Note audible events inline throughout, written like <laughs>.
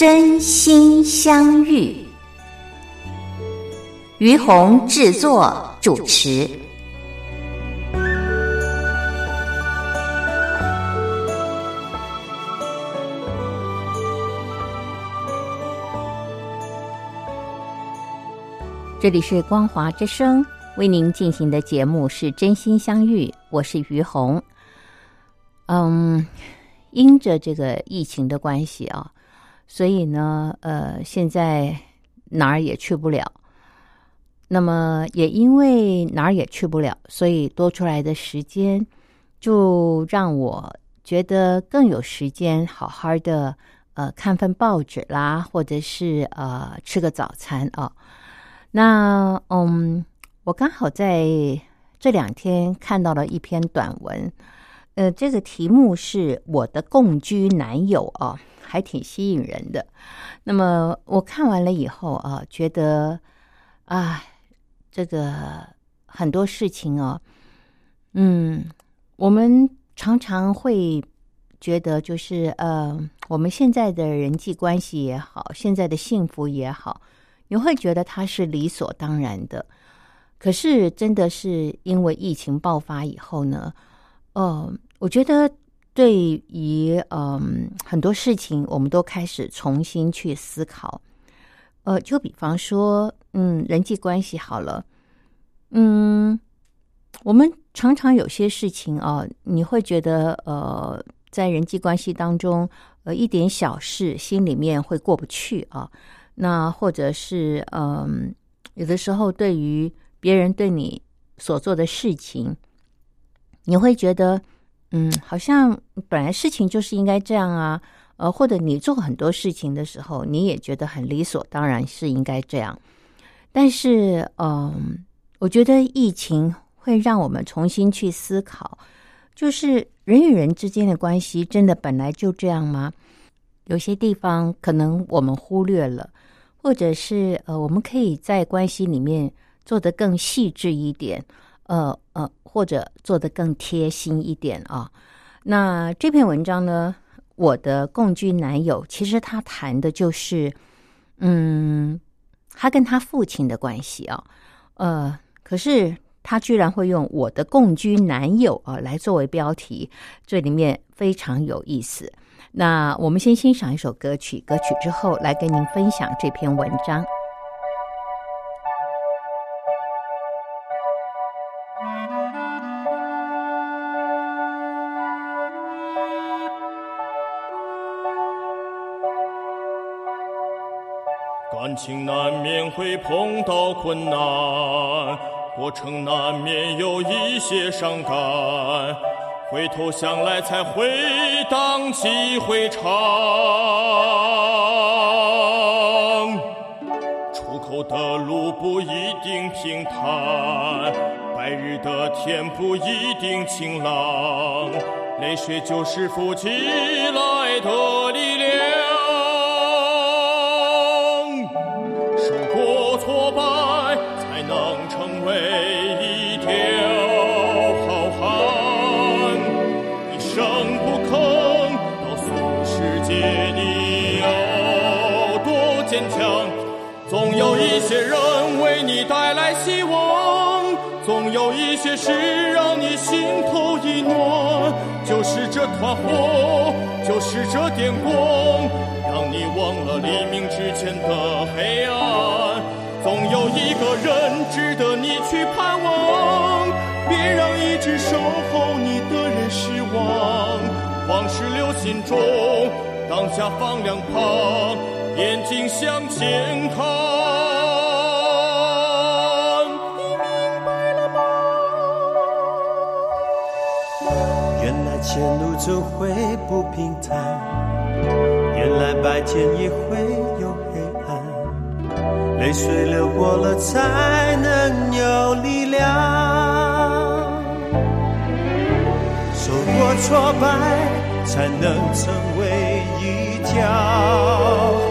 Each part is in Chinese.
真心相遇，于红制作主持。这里是光华之声为您进行的节目是真心相遇，我是于红。嗯，因着这个疫情的关系啊。所以呢，呃，现在哪儿也去不了。那么也因为哪儿也去不了，所以多出来的时间，就让我觉得更有时间好好的呃看份报纸啦，或者是呃吃个早餐啊。那嗯，我刚好在这两天看到了一篇短文，呃，这个题目是我的共居男友啊。还挺吸引人的。那么我看完了以后啊，觉得啊，这个很多事情哦，嗯，我们常常会觉得，就是呃，我们现在的人际关系也好，现在的幸福也好，你会觉得它是理所当然的。可是，真的是因为疫情爆发以后呢，呃，我觉得。对于嗯很多事情，我们都开始重新去思考。呃，就比方说，嗯，人际关系好了，嗯，我们常常有些事情啊，你会觉得呃，在人际关系当中，呃，一点小事心里面会过不去啊。那或者是嗯，有的时候对于别人对你所做的事情，你会觉得。嗯，好像本来事情就是应该这样啊，呃，或者你做很多事情的时候，你也觉得很理所当然是应该这样。但是，嗯，我觉得疫情会让我们重新去思考，就是人与人之间的关系真的本来就这样吗？有些地方可能我们忽略了，或者是呃，我们可以在关系里面做得更细致一点。呃呃，或者做的更贴心一点啊。那这篇文章呢，我的共居男友，其实他谈的就是，嗯，他跟他父亲的关系啊。呃，可是他居然会用我的共居男友啊来作为标题，这里面非常有意思。那我们先欣赏一首歌曲，歌曲之后来跟您分享这篇文章。情难免会碰到困难，过程难免有一些伤感，回头想来才会荡气回肠。出口的路不一定平坦，白日的天不一定晴朗，泪水就是浮起来的是让你心头一暖，就是这团火，就是这点光，让你忘了黎明之前的黑暗。总有一个人值得你去盼望，别让一直守候你的人失望。往事留心中，当下放两旁，眼睛向前看。前路总会不平坦，原来白天也会有黑暗，泪水流过了才能有力量，受过挫败才能成为一条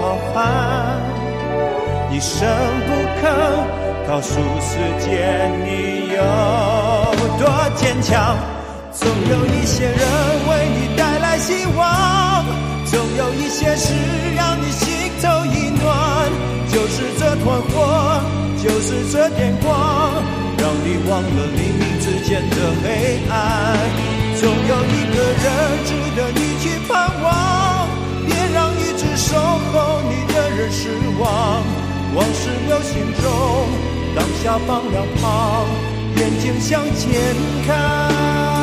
好汉，一声不吭告诉世界你有多坚强。总有一些人为你带来希望，总有一些事让你心头一暖，就是这团火，就是这点光，让你忘了黎明之间的黑暗。总有一个人值得你去盼望，别让一直守候你的人失望。往事留心中，当下放两旁，眼睛向前看。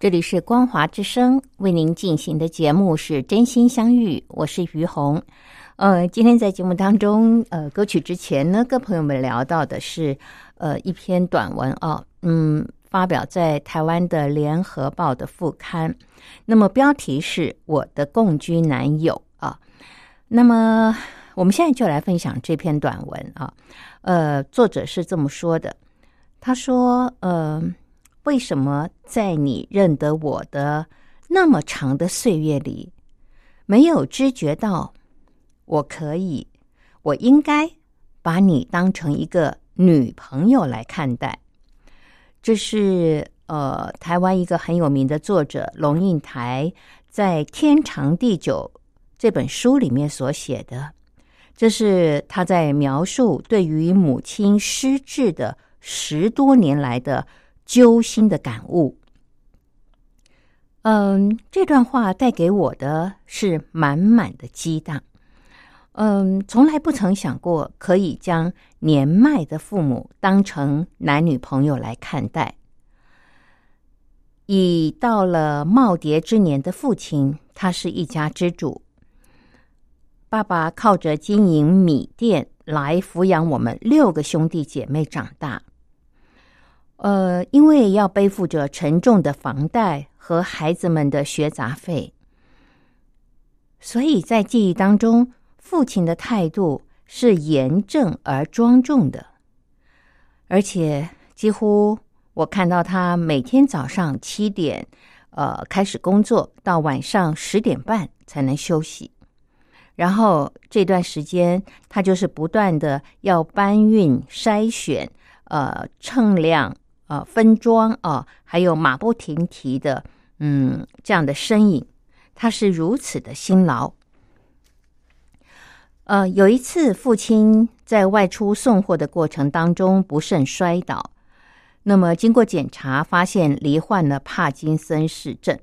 这里是光华之声为您进行的节目是真心相遇，我是于红。呃，今天在节目当中，呃，歌曲之前呢，跟朋友们聊到的是呃一篇短文啊，嗯，发表在台湾的联合报的副刊。那么标题是我的共居男友啊。那么我们现在就来分享这篇短文啊。呃，作者是这么说的，他说，呃。为什么在你认得我的那么长的岁月里，没有知觉到我可以，我应该把你当成一个女朋友来看待？这是呃，台湾一个很有名的作者龙应台在《天长地久》这本书里面所写的。这是他在描述对于母亲失智的十多年来的。揪心的感悟，嗯，这段话带给我的是满满的激荡。嗯，从来不曾想过可以将年迈的父母当成男女朋友来看待。已到了耄耋之年的父亲，他是一家之主，爸爸靠着经营米店来抚养我们六个兄弟姐妹长大。呃，因为要背负着沉重的房贷和孩子们的学杂费，所以在记忆当中，父亲的态度是严正而庄重的，而且几乎我看到他每天早上七点，呃，开始工作，到晚上十点半才能休息，然后这段时间他就是不断的要搬运、筛选、呃，称量。呃，分装啊，还有马不停蹄的，嗯，这样的身影，他是如此的辛劳。呃，有一次，父亲在外出送货的过程当中不慎摔倒，那么经过检查，发现罹患了帕金森氏症，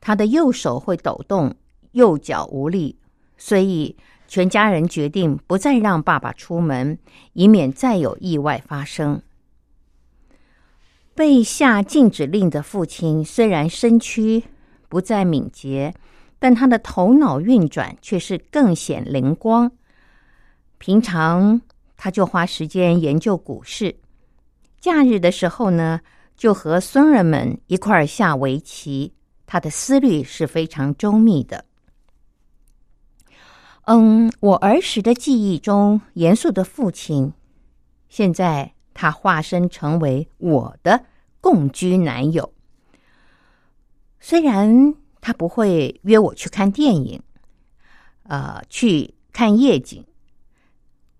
他的右手会抖动，右脚无力，所以全家人决定不再让爸爸出门，以免再有意外发生。被下禁止令的父亲虽然身躯不再敏捷，但他的头脑运转却是更显灵光。平常他就花时间研究股市，假日的时候呢，就和孙儿们一块儿下围棋。他的思虑是非常周密的。嗯，我儿时的记忆中，严肃的父亲，现在他化身成为我的共居男友。虽然他不会约我去看电影，呃，去看夜景，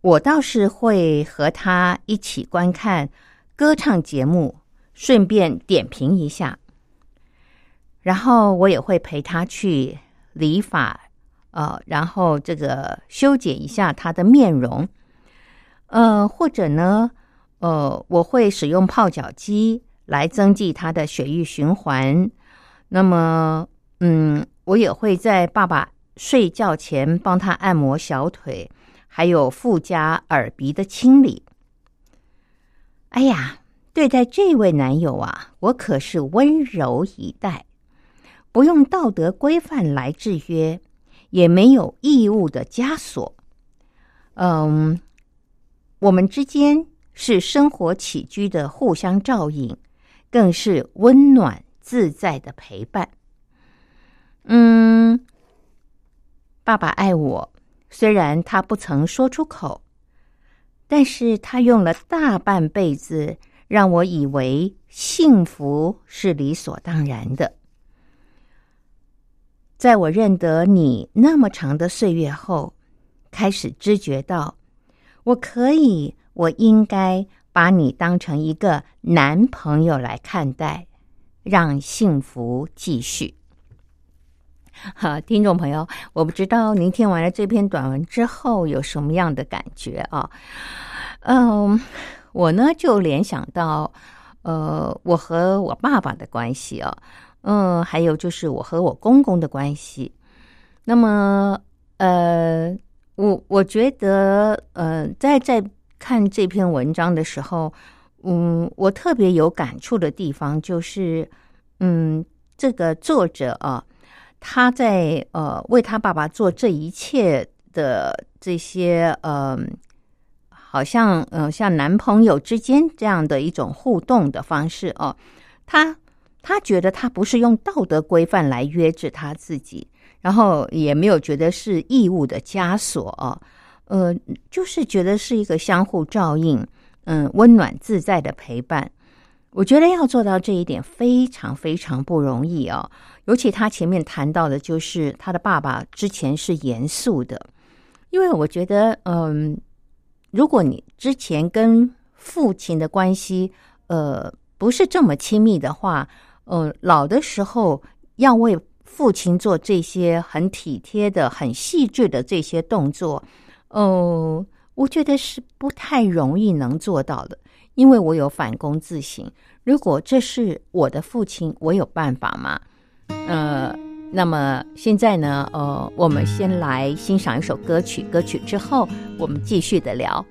我倒是会和他一起观看歌唱节目，顺便点评一下。然后我也会陪他去理发。呃，然后这个修剪一下他的面容，呃，或者呢，呃，我会使用泡脚机来增进他的血液循环。那么，嗯，我也会在爸爸睡觉前帮他按摩小腿，还有附加耳鼻的清理。哎呀，对待这位男友啊，我可是温柔以待，不用道德规范来制约。也没有义务的枷锁，嗯，我们之间是生活起居的互相照应，更是温暖自在的陪伴。嗯，爸爸爱我，虽然他不曾说出口，但是他用了大半辈子让我以为幸福是理所当然的。在我认得你那么长的岁月后，开始知觉到，我可以，我应该把你当成一个男朋友来看待，让幸福继续。好，听众朋友，我不知道您听完了这篇短文之后有什么样的感觉啊？嗯，我呢就联想到，呃，我和我爸爸的关系啊。嗯，还有就是我和我公公的关系。那么，呃，我我觉得，呃，在在看这篇文章的时候，嗯，我特别有感触的地方就是，嗯，这个作者啊，他在呃为他爸爸做这一切的这些，呃，好像呃像男朋友之间这样的一种互动的方式哦，他。他觉得他不是用道德规范来约制他自己，然后也没有觉得是义务的枷锁啊，呃，就是觉得是一个相互照应，嗯，温暖自在的陪伴。我觉得要做到这一点非常非常不容易啊，尤其他前面谈到的就是他的爸爸之前是严肃的，因为我觉得，嗯，如果你之前跟父亲的关系，呃，不是这么亲密的话。呃，老的时候要为父亲做这些很体贴的、很细致的这些动作，哦，我觉得是不太容易能做到的，因为我有反躬自省。如果这是我的父亲，我有办法吗？呃，那么现在呢？呃，我们先来欣赏一首歌曲，歌曲之后我们继续的聊。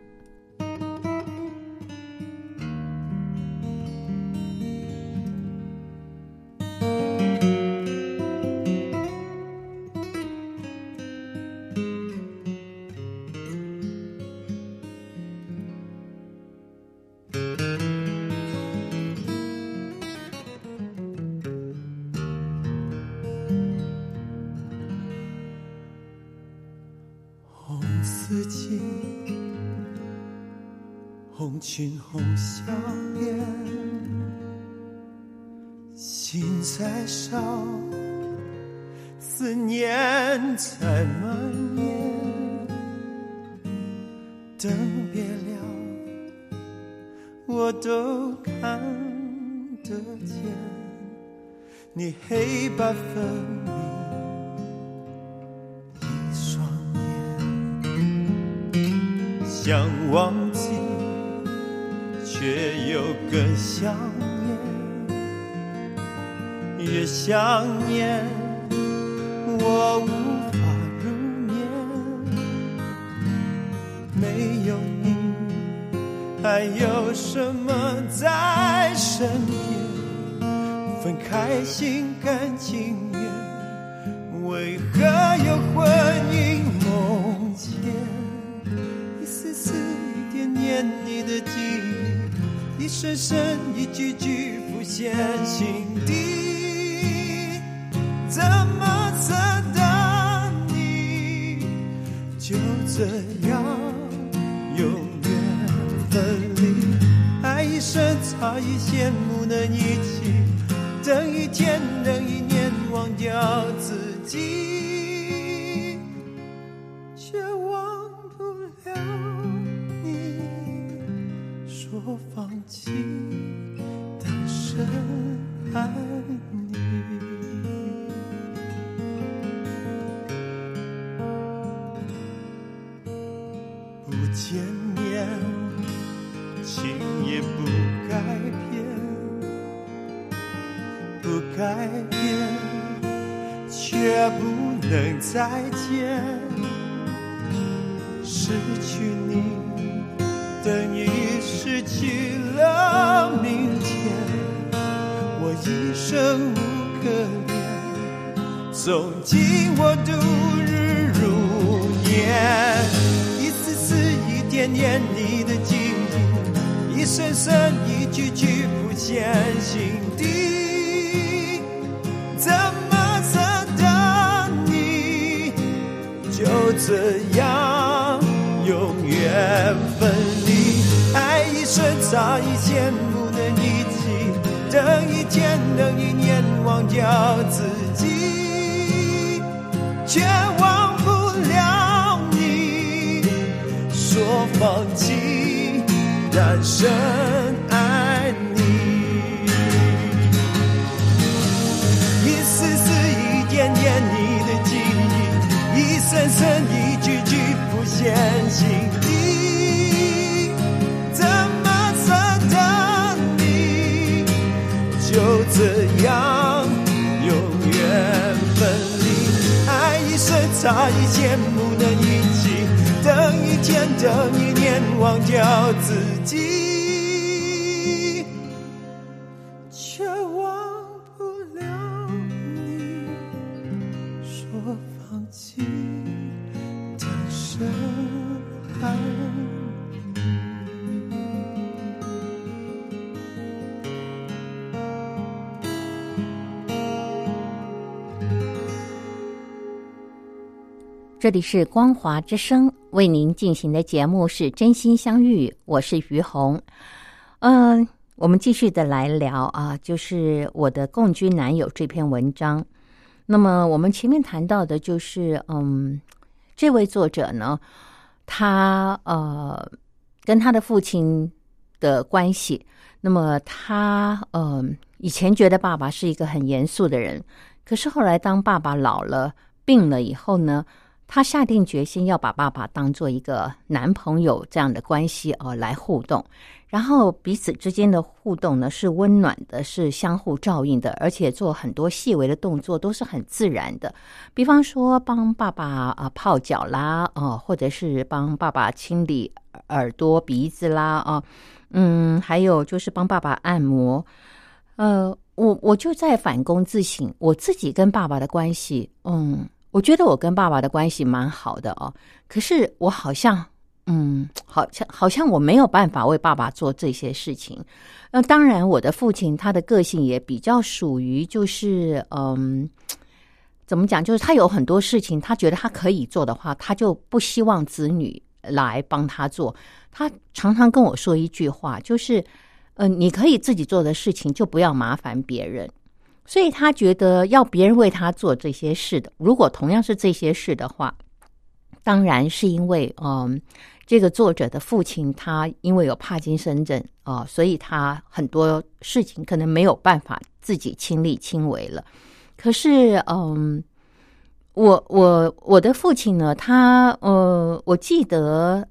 你黑白分明一双眼，想忘记却又更想念，越想念我无法入眠。没有你，还有什么在身边？分开心甘情愿，为何又魂萦梦牵？一丝丝一点点你的记忆，一声声一句句浮现心底。怎么舍得你就这再见。失去你，等于失去了明天。我一生无可恋，从今我度日如年。一次次，一点点，你的记忆，一声声，一句句浮现心底。怎这样永远分离？爱一生差一羡慕能一起，等一天，等一年，忘掉自己，却忘不了你。说放弃，但深深深，一句句浮现心底。怎么舍得你就这样永远分离？爱一生差一羡慕能一起，等一天，等一年，忘掉自己。这里是光华之声为您进行的节目是真心相遇，我是于红。嗯、我们继续的来聊啊，就是我的共居男友这篇文章。那么我们前面谈到的就是，嗯，这位作者呢，他呃跟他的父亲的关系。那么他嗯、呃以前觉得爸爸是一个很严肃的人，可是后来当爸爸老了病了以后呢，他下定决心要把爸爸当做一个男朋友这样的关系哦、来互动，然后彼此之间的互动呢是温暖的，是相互照应的，而且做很多细微的动作都是很自然的，比方说帮爸爸啊、泡脚啦，哦、或者是帮爸爸清理耳朵、鼻子啦，啊、嗯，还有就是帮爸爸按摩。呃，我我就在反躬自省，我自己跟爸爸的关系，嗯，我觉得我跟爸爸的关系蛮好的哦。可是我好像，嗯，好像好像我没有办法为爸爸做这些事情。那当然，我的父亲他的个性也比较属于就是，嗯，怎么讲？就是他有很多事情，他觉得他可以做的话，他就不希望子女来帮他做。他常常跟我说一句话，就是。呃，你可以自己做的事情，就不要麻烦别人。所以他觉得要别人为他做这些事的，如果同样是这些事的话，当然是因为，嗯，这个作者的父亲他因为有帕金森症啊、所以他很多事情可能没有办法自己亲力亲为了。可是，嗯，我我我的父亲呢，他呃，我记得，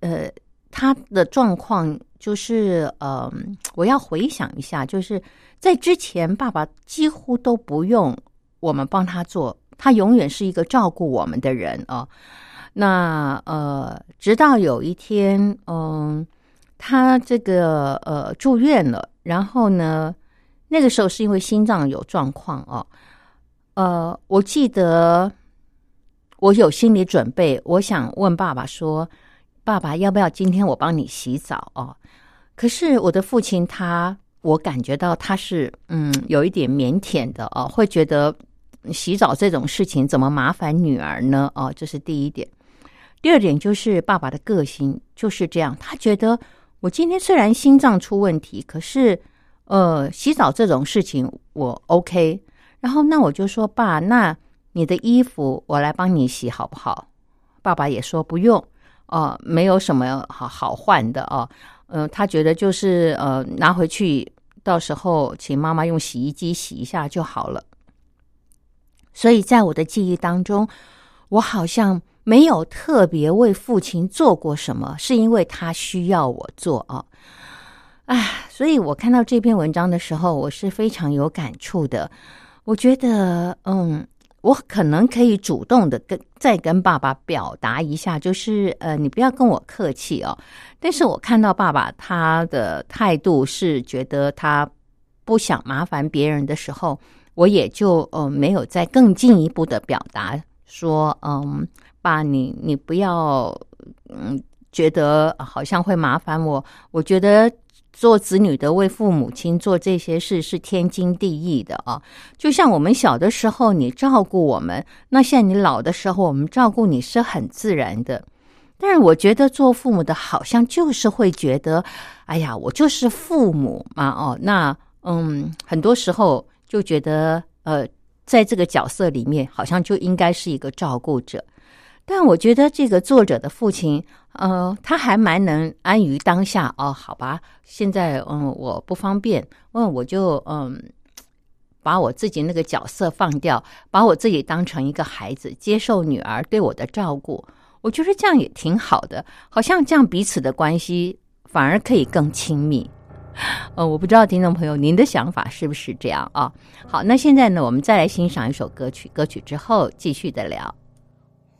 呃，他的状况就是，呃，我要回想一下，就是在之前，爸爸几乎都不用我们帮他做，他永远是一个照顾我们的人哦、那呃，直到有一天，嗯、他这个呃住院了，然后呢，那个时候是因为心脏有状况哦、呃，我记得我有心理准备，我想问爸爸说：“爸爸，要不要今天我帮你洗澡哦？”可是我的父亲他，我感觉到他是嗯有一点腼腆的哦，会觉得洗澡这种事情怎么麻烦女儿呢？哦，这是第一点。第二点就是爸爸的个性就是这样，他觉得我今天虽然心脏出问题，可是呃，洗澡这种事情我 OK。然后那我就说爸，那你的衣服我来帮你洗好不好？爸爸也说不用，哦，没有什么好好换的哦。嗯，他觉得就是呃拿回去，到时候请妈妈用洗衣机洗一下就好了。所以在我的记忆当中，我好像没有特别为父亲做过什么，是因为他需要我做啊。唉，所以我看到这篇文章的时候，我是非常有感触的。我觉得，嗯。我可能可以主动的跟再跟爸爸表达一下，就是呃，你不要跟我客气哦。但是我看到爸爸他的态度是觉得他不想麻烦别人的时候，我也就呃没有再更进一步的表达说，嗯，爸，你你不要嗯觉得好像会麻烦我，我觉得。做子女的为父母亲做这些事是天经地义的啊，就像我们小的时候你照顾我们，那像你老的时候我们照顾你是很自然的。但是我觉得做父母的好像就是会觉得，哎呀，我就是父母嘛，哦，那嗯，很多时候就觉得呃，在这个角色里面好像就应该是一个照顾者。但我觉得这个作者的父亲，呃，他还蛮能安于当下哦。好吧，现在嗯，我不方便，嗯，我就嗯，把我自己那个角色放掉，把我自己当成一个孩子，接受女儿对我的照顾。我觉得这样也挺好的，好像这样彼此的关系反而可以更亲密。呃，我不知道听众朋友您的想法是不是这样啊？好，那现在呢，我们再来欣赏一首歌曲，歌曲之后继续的聊。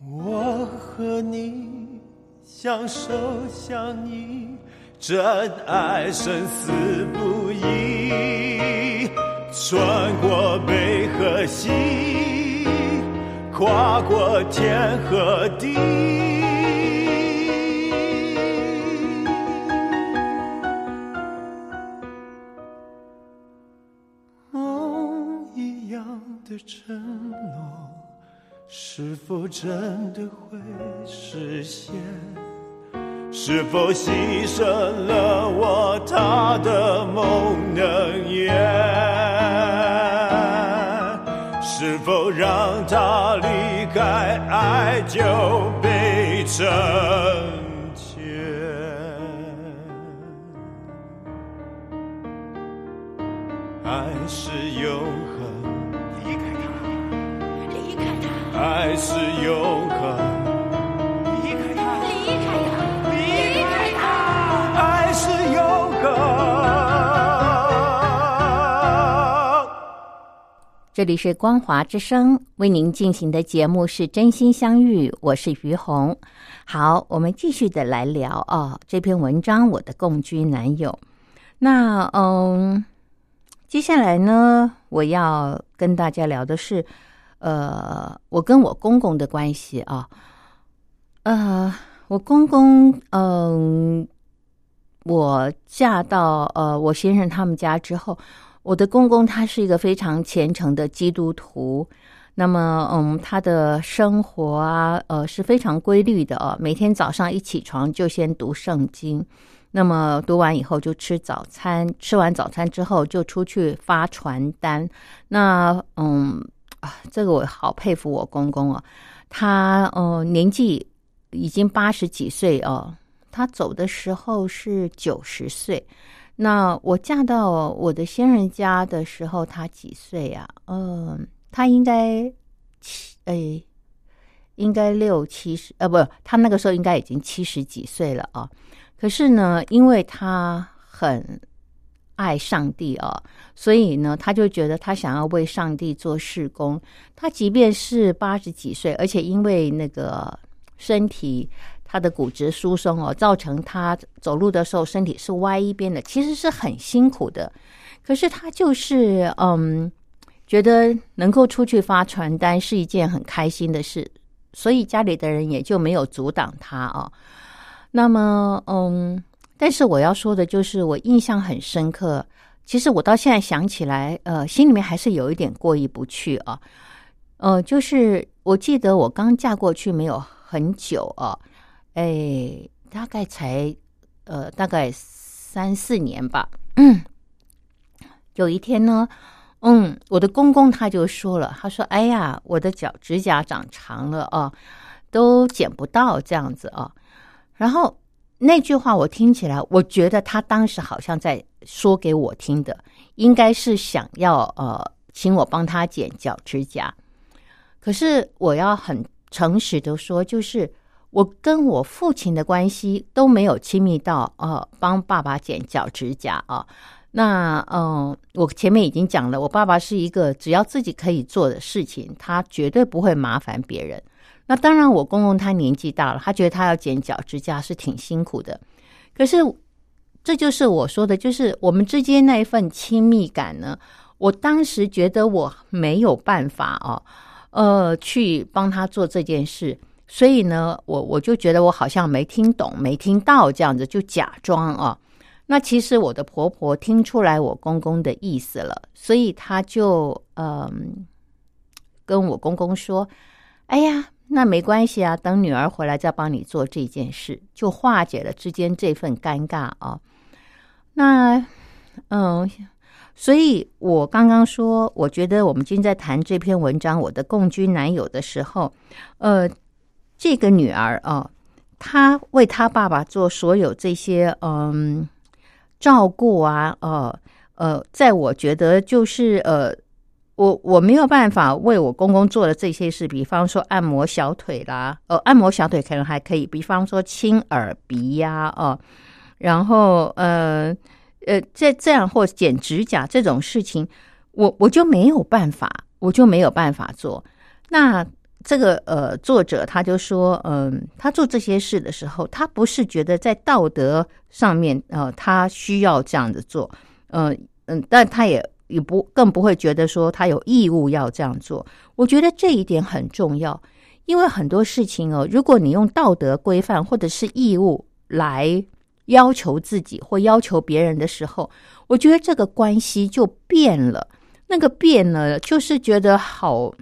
我和你相守相依，真爱生死不移。穿过北和西，跨过天和地。是否真的会实现？是否牺牲了我他的梦能圆？是否让他离开，爱就被成全？爱是永。爱是永恒，离开他，离开他，离开他，爱是永恒。这里是光华之声为您进行的节目是真心相遇，我是于红。好，我们继续的来聊啊，这篇文章我的共居男友。那嗯，接下来呢，我要跟大家聊的是。呃，我跟我公公的关系啊，呃，我公公，嗯，我嫁到呃我先生他们家之后，我的公公他是一个非常虔诚的基督徒，那么，嗯，他的生活啊，呃，是非常规律的哦，每天早上一起床就先读圣经，那么读完以后就吃早餐，吃完早餐之后就出去发传单，那，嗯。这个我好佩服我公公哦，他呃年纪已经八十几岁哦，他走的时候是九十岁。那我嫁到我的先人家的时候，他几岁呀？嗯，他应该七哎，应该六七十呃，不，他那个时候应该已经七十几岁了啊。可是呢，因为他很。爱上帝啊，所以呢，他就觉得他想要为上帝做事工。他即便是八十几岁，而且因为那个身体他的骨质疏松哦，造成他走路的时候身体是歪一边的，其实是很辛苦的。可是他就是嗯，觉得能够出去发传单是一件很开心的事，所以家里的人也就没有阻挡他啊。那么嗯。但是我要说的就是，我印象很深刻。其实我到现在想起来，呃，心里面还是有一点过意不去啊。呃，就是我记得我刚嫁过去没有很久啊，哎，大概才呃大概三四年吧。嗯，<clears throat> 有一天呢，嗯，我的公公他就说了，他说：“哎呀，我的脚指甲长长了啊，都剪不到这样子啊。”然后那句话我听起来，我觉得他当时好像在说给我听的，应该是想要呃请我帮他剪脚指甲。可是我要很诚实的说，就是我跟我父亲的关系都没有亲密到呃帮爸爸剪脚指甲啊。那嗯，我前面已经讲了，我爸爸是一个只要自己可以做的事情，他绝对不会麻烦别人。那当然，我公公他年纪大了，他觉得他要剪脚指甲是挺辛苦的。可是，这就是我说的，就是我们之间那一份亲密感呢。我当时觉得我没有办法哦，呃，去帮他做这件事，所以呢，我我就觉得我好像没听懂、没听到这样子，就假装啊。那其实我的婆婆听出来我公公的意思了，所以她就嗯跟我公公说：“哎呀，那没关系啊，等女儿回来再帮你做这件事，就化解了之间这份尴尬啊。”那嗯，所以我刚刚说，我觉得我们今天在谈这篇文章《我的共居男友》的时候，呃，这个女儿啊，她为她爸爸做所有这些嗯。照顾啊，呃呃，在我觉得就是呃，我我没有办法为我公公做的这些事，比方说按摩小腿啦，呃，按摩小腿可能还可以，比方说清耳鼻呀，哦，然后呃呃，这这样或剪指甲这种事情，我我就没有办法，我就没有办法做。那这个呃，作者他就说，嗯，他做这些事的时候，他不是觉得在道德上面，呃，他需要这样子做，嗯嗯，但他也也不更不会觉得说他有义务要这样做。我觉得这一点很重要，因为很多事情哦，如果你用道德规范或者是义务来要求自己或要求别人的时候，我觉得这个关系就变了。那个变呢，就是觉得好。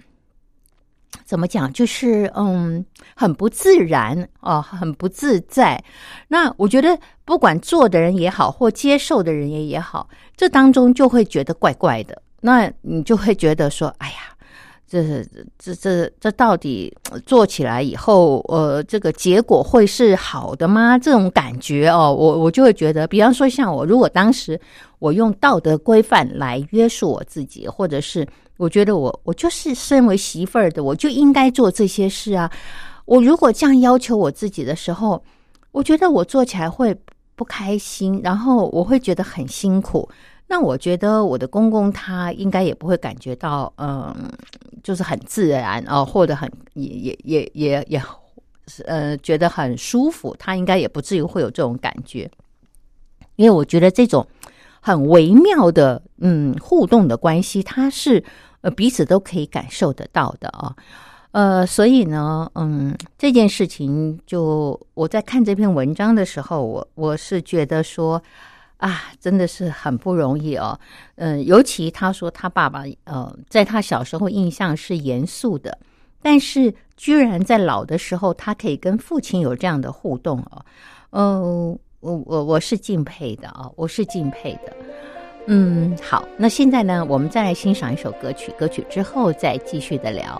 怎么讲？就是嗯，很不自然哦，很不自在。那我觉得，不管做的人也好，或接受的人也也好，这当中就会觉得怪怪的。那你就会觉得说，哎呀，这这这这到底做起来以后，呃，这个结果会是好的吗？这种感觉哦，我我就会觉得，比方说像我，如果当时我用道德规范来约束我自己，或者是。我觉得我我就是身为媳妇儿的，我就应该做这些事啊！我如果这样要求我自己的时候，我觉得我做起来会不开心，然后我会觉得很辛苦。那我觉得我的公公他应该也不会感觉到，嗯，就是很自然哦，或者很也也也也也呃觉得很舒服。他应该也不至于会有这种感觉，因为我觉得这种很微妙的嗯互动的关系，它是。呃，彼此都可以感受得到的啊，呃，所以呢，嗯，这件事情就我在看这篇文章的时候，我我是觉得说啊，真的是很不容易哦，嗯，尤其他说他爸爸呃，在他小时候印象是严肃的，但是居然在老的时候，他可以跟父亲有这样的互动哦，嗯，我我我是敬佩的啊，我是敬佩的。嗯，好，那现在呢，我们再来欣赏一首歌曲，歌曲之后再继续的聊。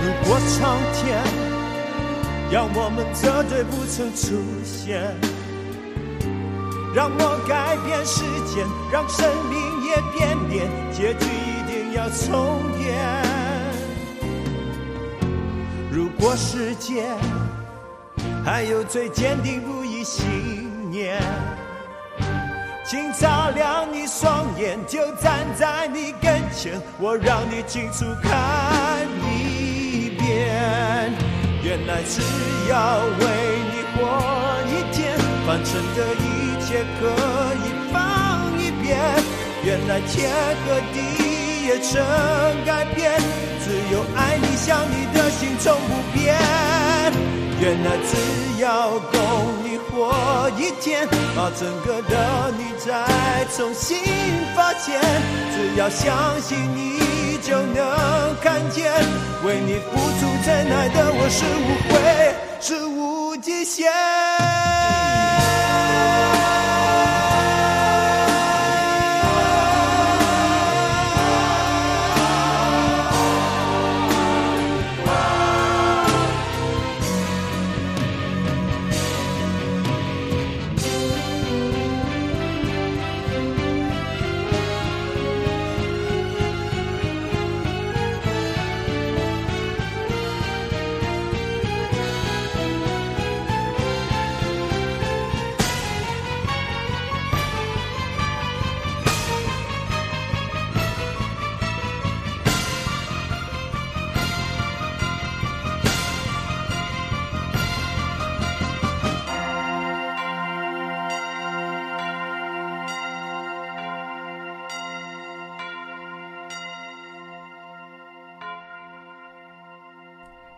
如果苍天要我们这对不曾出现，让我改变时间，让生命也变脸，结局要重演。如果世界还有最坚定不移信念，请照亮你双眼，就站在你跟前，我让你清楚看一遍。原来只要为你活一天，凡尘的一切可以放一边。原来天和地也曾改变。只有爱你，想你的心从不变。原来只要够你活一天，把整个的你再重新发现。只要相信你就能看见，为你付出真爱的我是无悔，是无极限。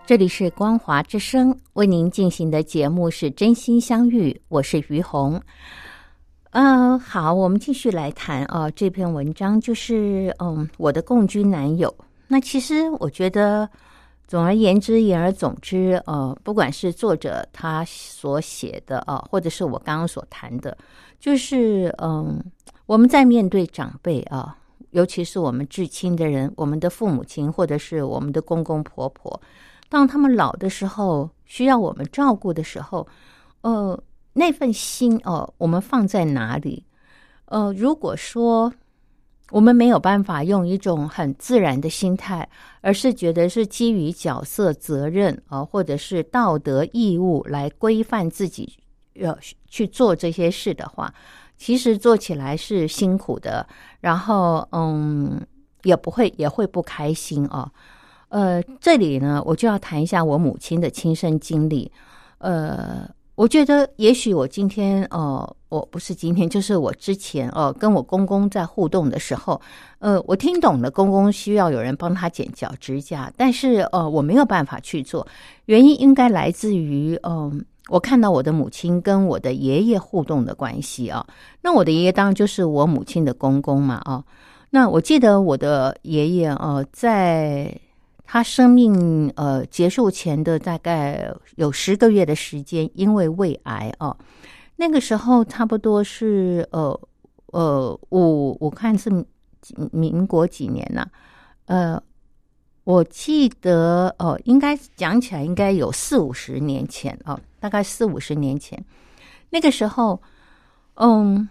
这里是光华之声为您进行的节目是真心相遇，我是于红。嗯，好，我们继续来谈啊，这篇文章就是嗯，我的共居男友。那其实我觉得，总而言之，言而总之，呃，不管是作者他所写的啊，或者是我刚刚所谈的，就是嗯，我们在面对长辈啊，尤其是我们至亲的人，我们的父母亲，或者是我们的公公婆婆。当他们老的时候，需要我们照顾的时候，呃，那份心哦，我们放在哪里？呃，如果说我们没有办法用一种很自然的心态，而是觉得是基于角色责任啊，或者是道德义务来规范自己要去做这些事的话，其实做起来是辛苦的，然后嗯，也不会也会不开心哦。呃这里呢，我就要谈一下我母亲的亲身经历。呃，我觉得也许我今天，呃，我不是今天，就是我之前，哦，跟我公公在互动的时候，呃，我听懂了，公公需要有人帮他剪脚指甲，但是，呃，我没有办法去做，原因应该来自于，嗯，我看到我的母亲跟我的爷爷互动的关系啊。那我的爷爷当然就是我母亲的公公嘛，啊，那我记得我的爷爷，呃，在。他生命呃结束前的大概有十个月的时间，因为胃癌哦，那个时候差不多是呃呃五我看是民国几年呢？呃，我记得哦，应该讲起来应该有四五十年前哦，大概四五十年前，那个时候，嗯，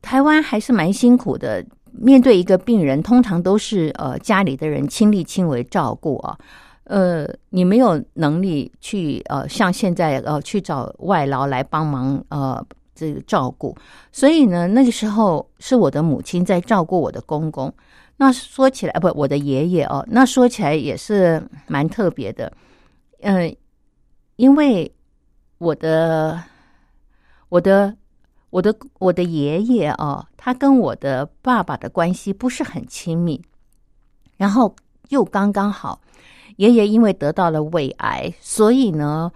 台湾还是蛮辛苦的。面对一个病人，通常都是呃家里的人亲力亲为照顾啊，呃，你没有能力去呃像现在呃去找外劳来帮忙呃这个照顾，所以呢，那个时候是我的母亲在照顾我的公公。那说起来不，我的爷爷哦，那说起来也是蛮特别的，嗯，因为我的我的。我的我的爷爷哦，他跟我的爸爸的关系不是很亲密，然后又刚刚好，爷爷因为得到了胃癌，所以呢，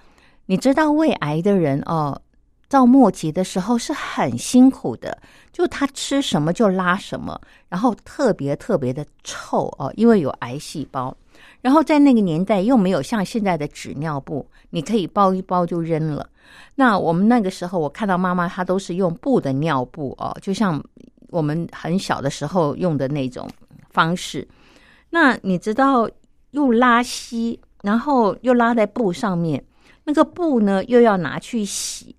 你知道胃癌的人哦，到末期的时候是很辛苦的，就他吃什么就拉什么，然后特别特别的臭哦，因为有癌细胞。然后在那个年代又没有像现在的纸尿布，你可以包一包就扔了。那我们那个时候，我看到妈妈她都是用布的尿布哦，就像我们很小的时候用的那种方式。那你知道又拉稀，然后又拉在布上面，那个布呢又要拿去洗。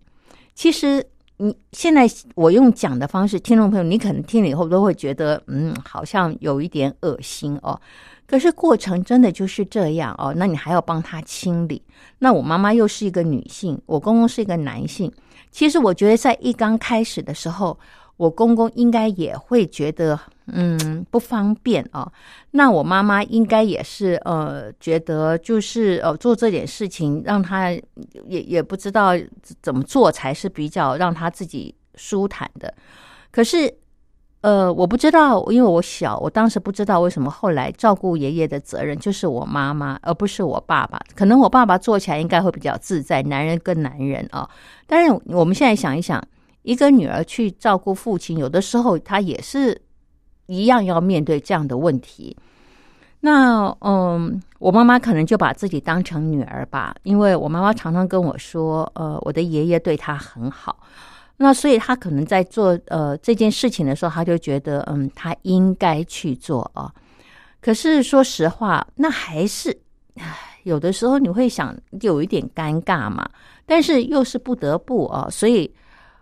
其实你现在我用讲的方式，听众朋友你可能听了以后都会觉得，嗯，好像有一点恶心哦。可是过程真的就是这样哦，那你还要帮他清理。那我妈妈又是一个女性，我公公是一个男性。其实我觉得在一刚开始的时候，我公公应该也会觉得嗯不方便哦。那我妈妈应该也是呃觉得就是呃做这点事情让他也也不知道怎么做才是比较让他自己舒坦的。可是呃，我不知道，因为我小，我当时不知道为什么后来照顾爷爷的责任就是我妈妈，而不是我爸爸。可能我爸爸做起来应该会比较自在，男人跟男人啊。但是我们现在想一想，一个女儿去照顾父亲，有的时候她也是一样要面对这样的问题。那嗯，我妈妈可能就把自己当成女儿吧，因为我妈妈常常跟我说，呃，我的爷爷对她很好，那所以他可能在做呃这件事情的时候，他就觉得嗯，他应该去做啊。可是说实话，那还是有的时候你会想有一点尴尬嘛，但是又是不得不啊，所以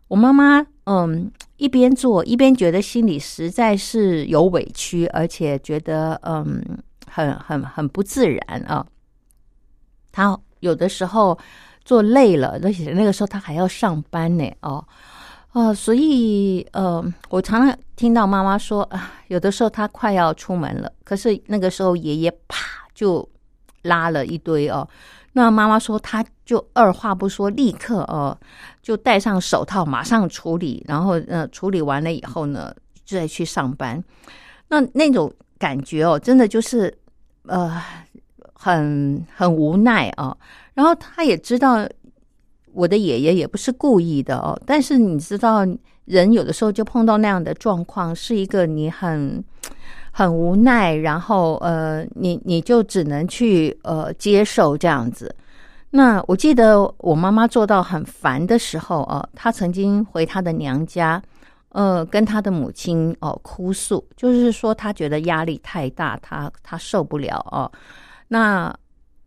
我妈妈嗯。一边做一边觉得心里实在是有委屈，而且觉得嗯很很很不自然啊。他有的时候做累了，而且那个时候他还要上班呢哦哦，所以呃，我常常听到妈妈说啊，有的时候他快要出门了，可是那个时候爷爷啪就拉了一堆哦。那妈妈说，她就二话不说，立刻哦，就戴上手套，马上处理，然后呃，处理完了以后呢，再去上班。那那种感觉哦，真的就是呃，很很无奈啊。然后他也知道我的爷爷也不是故意的哦，但是你知道，人有的时候就碰到那样的状况，是一个你很。很无奈，然后呃，你你就只能去呃接受这样子。那我记得我妈妈做到很烦的时候哦，她曾经回她的娘家，呃，跟她的母亲哦哭诉，就是说她觉得压力太大，她她受不了哦。那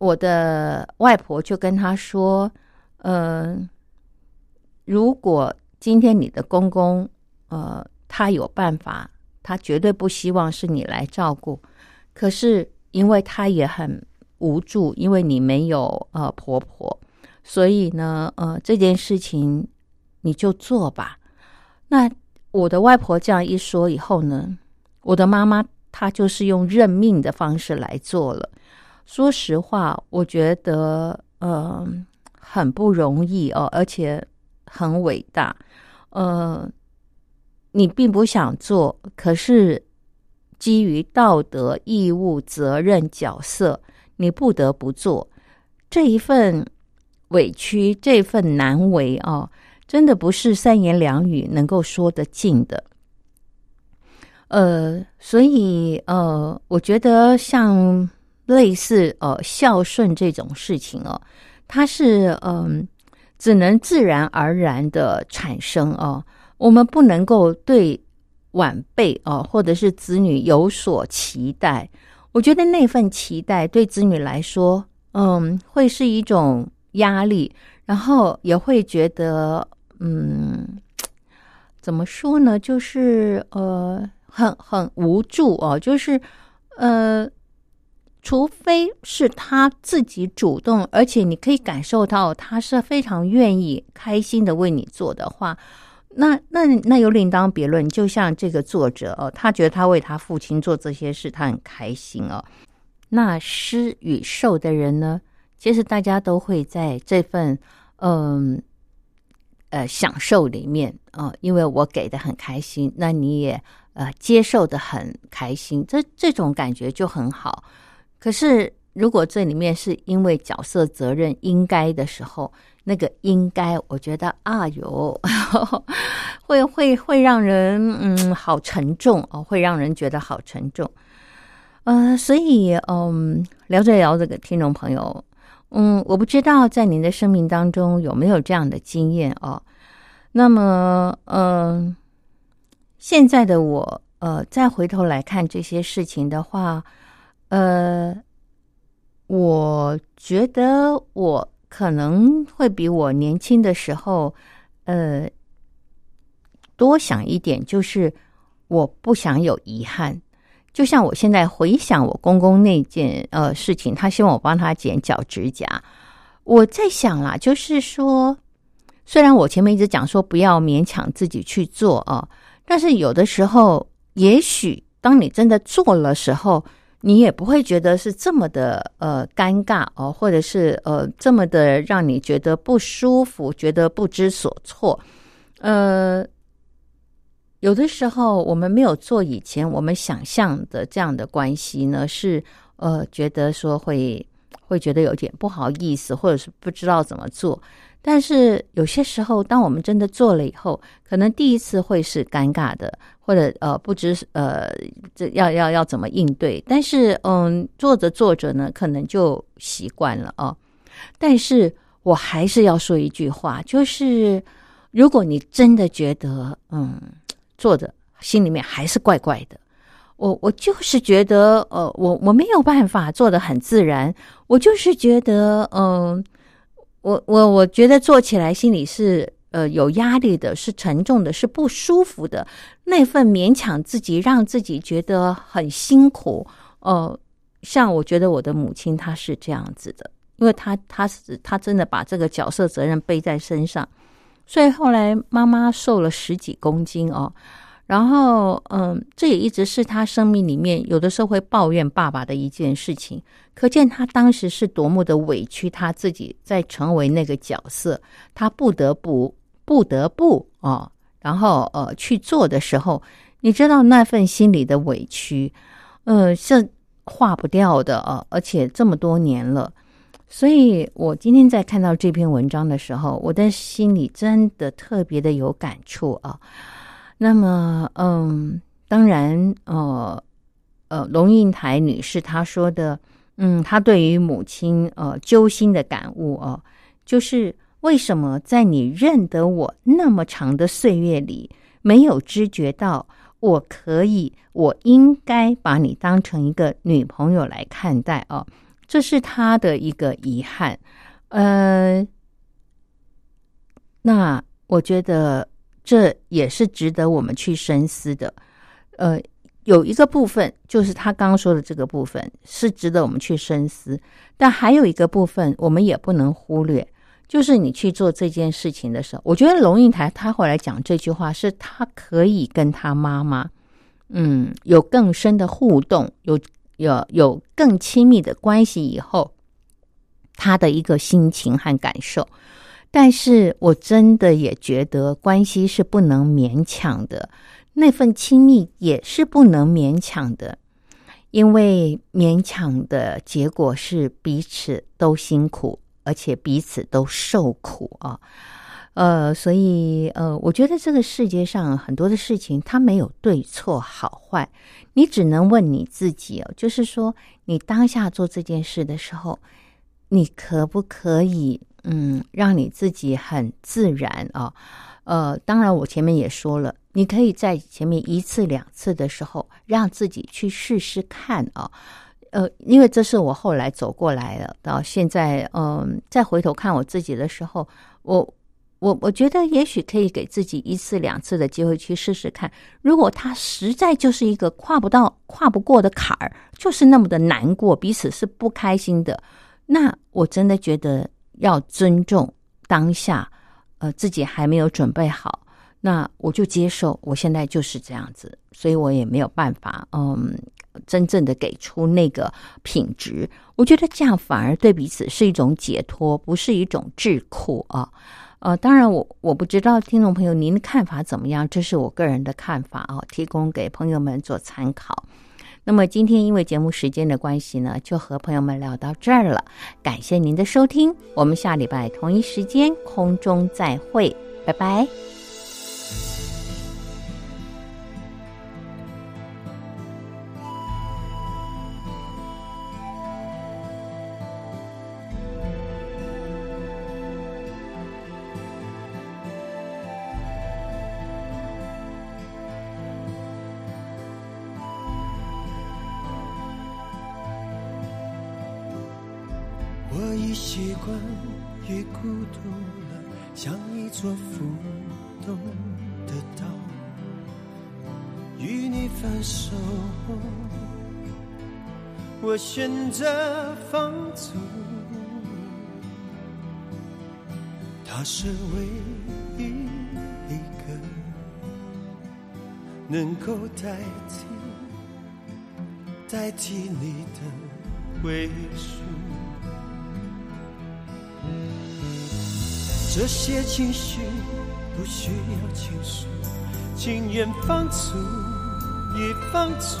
我的外婆就跟她说，嗯，如果今天你的公公呃他有办法。他绝对不希望是你来照顾，可是因为他也很无助，因为你没有呃婆婆，所以呢呃这件事情你就做吧。那我的外婆这样一说以后呢，我的妈妈她就是用认命的方式来做了。说实话，我觉得呃很不容易哦，而且很伟大，呃。你并不想做，可是基于道德义务、责任角色，你不得不做这一份委屈、这份难为啊！真的不是三言两语能够说得尽的。呃，所以呃，我觉得像类似呃孝顺这种事情哦，它是嗯，只能自然而然的产生哦。我们不能够对晚辈哦，或者是子女有所期待。我觉得那份期待对子女来说，嗯，会是一种压力，然后也会觉得，嗯，怎么说呢？就是呃，很很无助哦。就是呃，除非是他自己主动，而且你可以感受到他是非常愿意、开心的为你做的话。那那那又另当别论。就像这个作者哦，他觉得他为他父亲做这些事，他很开心哦。那施与受的人呢，其实大家都会在这份嗯呃享受里面啊，因为我给的很开心，那你也呃接受的很开心，这这种感觉就很好。可是如果这里面是因为角色责任应该的时候，那个应该，我觉得啊，有 <laughs> 会会会让人嗯好沉重哦，会让人觉得好沉重。呃，所以嗯，聊着聊着，个听众朋友，嗯，我不知道在您的生命当中有没有这样的经验哦。那么，嗯，现在的我，呃，再回头来看这些事情的话，呃，我觉得我。可能会比我年轻的时候，呃，多想一点，就是我不想有遗憾。就像我现在回想我公公那件呃事情，他希望我帮他剪脚趾甲，我在想啦，就是说，虽然我前面一直讲说不要勉强自己去做啊，但是有的时候，也许当你真的做了时候。你也不会觉得是这么的呃尴尬哦，或者是呃这么的让你觉得不舒服，觉得不知所措。呃，有的时候我们没有做以前我们想象的这样的关系呢，是呃觉得说会会觉得有点不好意思，或者是不知道怎么做。但是有些时候，当我们真的做了以后，可能第一次会是尴尬的，或者呃不知呃这要要要怎么应对。但是嗯，做着做着呢，可能就习惯了哦。但是我还是要说一句话，就是如果你真的觉得嗯做着心里面还是怪怪的，我我就是觉得呃我我没有办法做的很自然，我就是觉得嗯。我我我觉得做起来心里是呃有压力的，是沉重的，是不舒服的。那份勉强自己，让自己觉得很辛苦。呃，像我觉得我的母亲她是这样子的，因为她她是她真的把这个角色责任背在身上，所以后来妈妈瘦了十几公斤哦。然后，嗯，这也一直是他生命里面有的时候会抱怨爸爸的一件事情，可见他当时是多么的委屈，他自己在成为那个角色，他不得不不得不哦，然后呃去做的时候，你知道那份心里的委屈，呃，是化不掉的啊，而且这么多年了，所以我今天在看到这篇文章的时候，我的心里真的特别的有感触啊。那么，嗯，当然，呃，呃，龙应台女士她说的，嗯，她对于母亲呃揪心的感悟哦，就是为什么在你认得我那么长的岁月里，没有知觉到我可以，我应该把你当成一个女朋友来看待哦，这是她的一个遗憾。呃，那我觉得。这也是值得我们去深思的，呃，有一个部分就是他刚刚说的这个部分是值得我们去深思，但还有一个部分我们也不能忽略，就是你去做这件事情的时候，我觉得龙应台他后来讲这句话是他可以跟他妈妈，嗯，有更深的互动，有有有更亲密的关系以后，他的一个心情和感受。但是我真的也觉得关系是不能勉强的，那份亲密也是不能勉强的，因为勉强的结果是彼此都辛苦，而且彼此都受苦啊。呃，所以呃，我觉得这个世界上很多的事情它没有对错好坏，你只能问你自己哦，就是说你当下做这件事的时候，你可不可以？嗯，让你自己很自然啊，呃，当然我前面也说了，你可以在前面一次两次的时候，让自己去试试看啊，呃，因为这是我后来走过来了，到现在，嗯，再回头看我自己的时候，我我我觉得也许可以给自己一次两次的机会去试试看，如果他实在就是一个跨不到、跨不过的坎儿，就是那么的难过，彼此是不开心的，那我真的觉得。要尊重当下，呃，自己还没有准备好，那我就接受，我现在就是这样子，所以我也没有办法，嗯，真正的给出那个品质。我觉得这样反而对彼此是一种解脱，不是一种桎梏啊。呃，当然，我我不知道听众朋友您的看法怎么样，这是我个人的看法啊，提供给朋友们做参考。那么今天因为节目时间的关系呢，就和朋友们聊到这儿了。感谢您的收听，我们下礼拜同一时间空中再会，拜拜。孤独了，像一座浮动的岛。与你分手后，我选择放逐。他是唯一一个能够代替代替你的归属。这些情绪不需要倾诉，情愿放逐也放逐。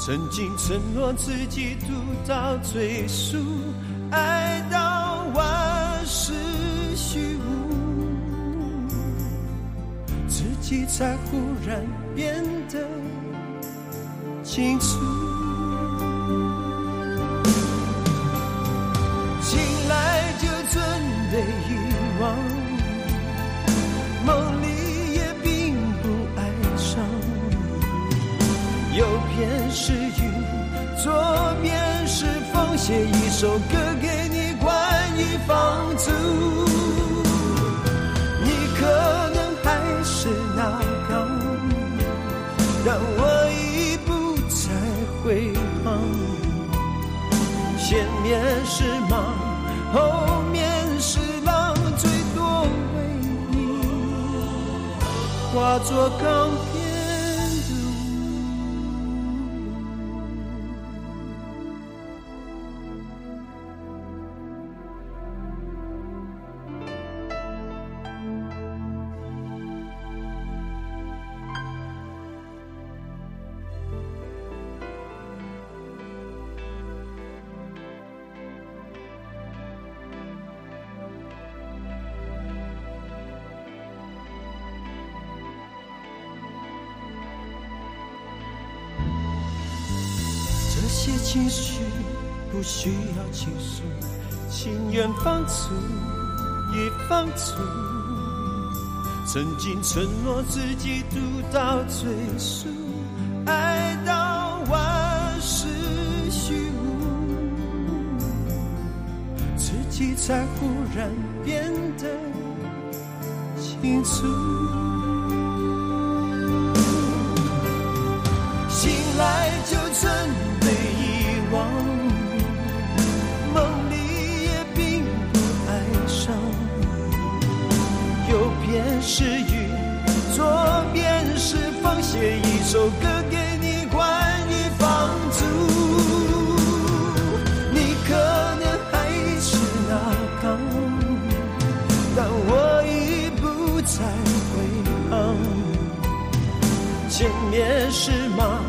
曾经承诺自己读到最熟，爱到万事虚无，自己才忽然变得清楚。被遗忘，梦里也并不哀伤。右边是雨，左边是风，写一首歌给你，关于放逐。你可能还是那刚，但我已不再回航。前面是忙，后化作钢些情绪不需要倾诉，情愿放逐也放逐。曾经承诺自己读到最熟，爱到万事虚无，自己才忽然变得清楚。首歌给你，关于房租。你可能还是那刚，但我已不再回航。前面是马，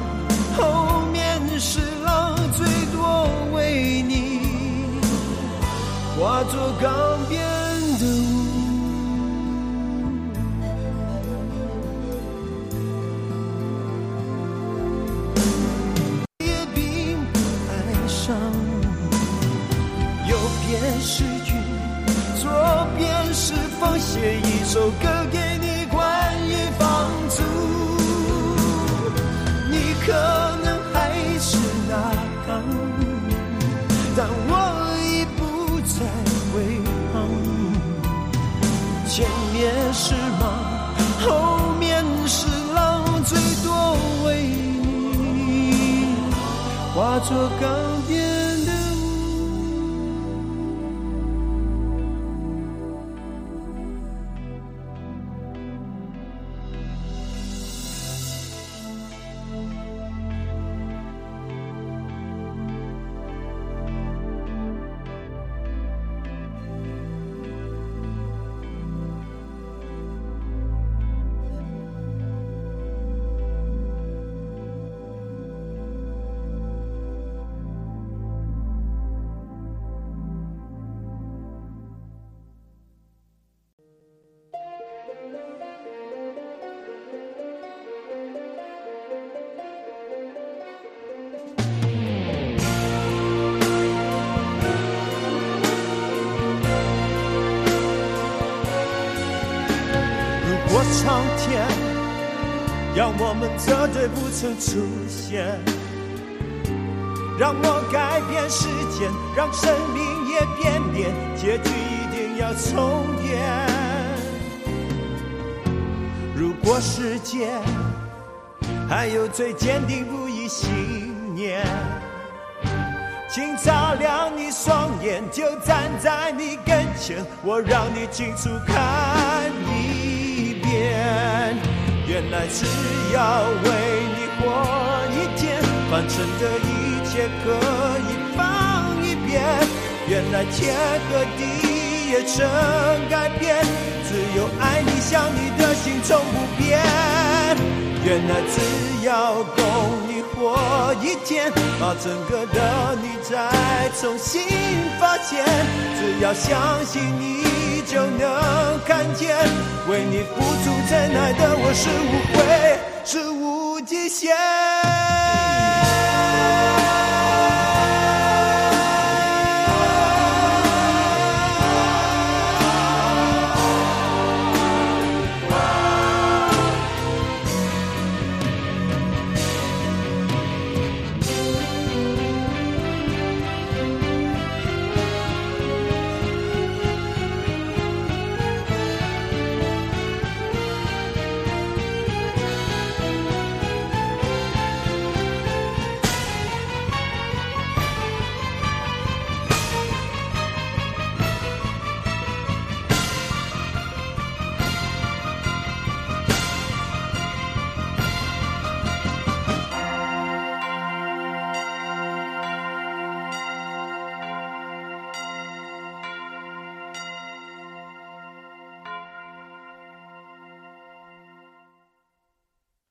后面是狼，最多为你化作港化作曾出现，让我改变时间，让生命也变变，结局一定要重演。如果世界还有最坚定不移信念，请照亮你双眼，就站在你跟前，我让你清楚看一遍。原来只要为你活一天，凡尘的一切可以放一边。原来天和地也曾改变。只有爱你，想你的心从不变。原来只要够你活一天，把整个的你再重新发现。只要相信你，就能看见。为你付出真爱的我是无悔，是无极限。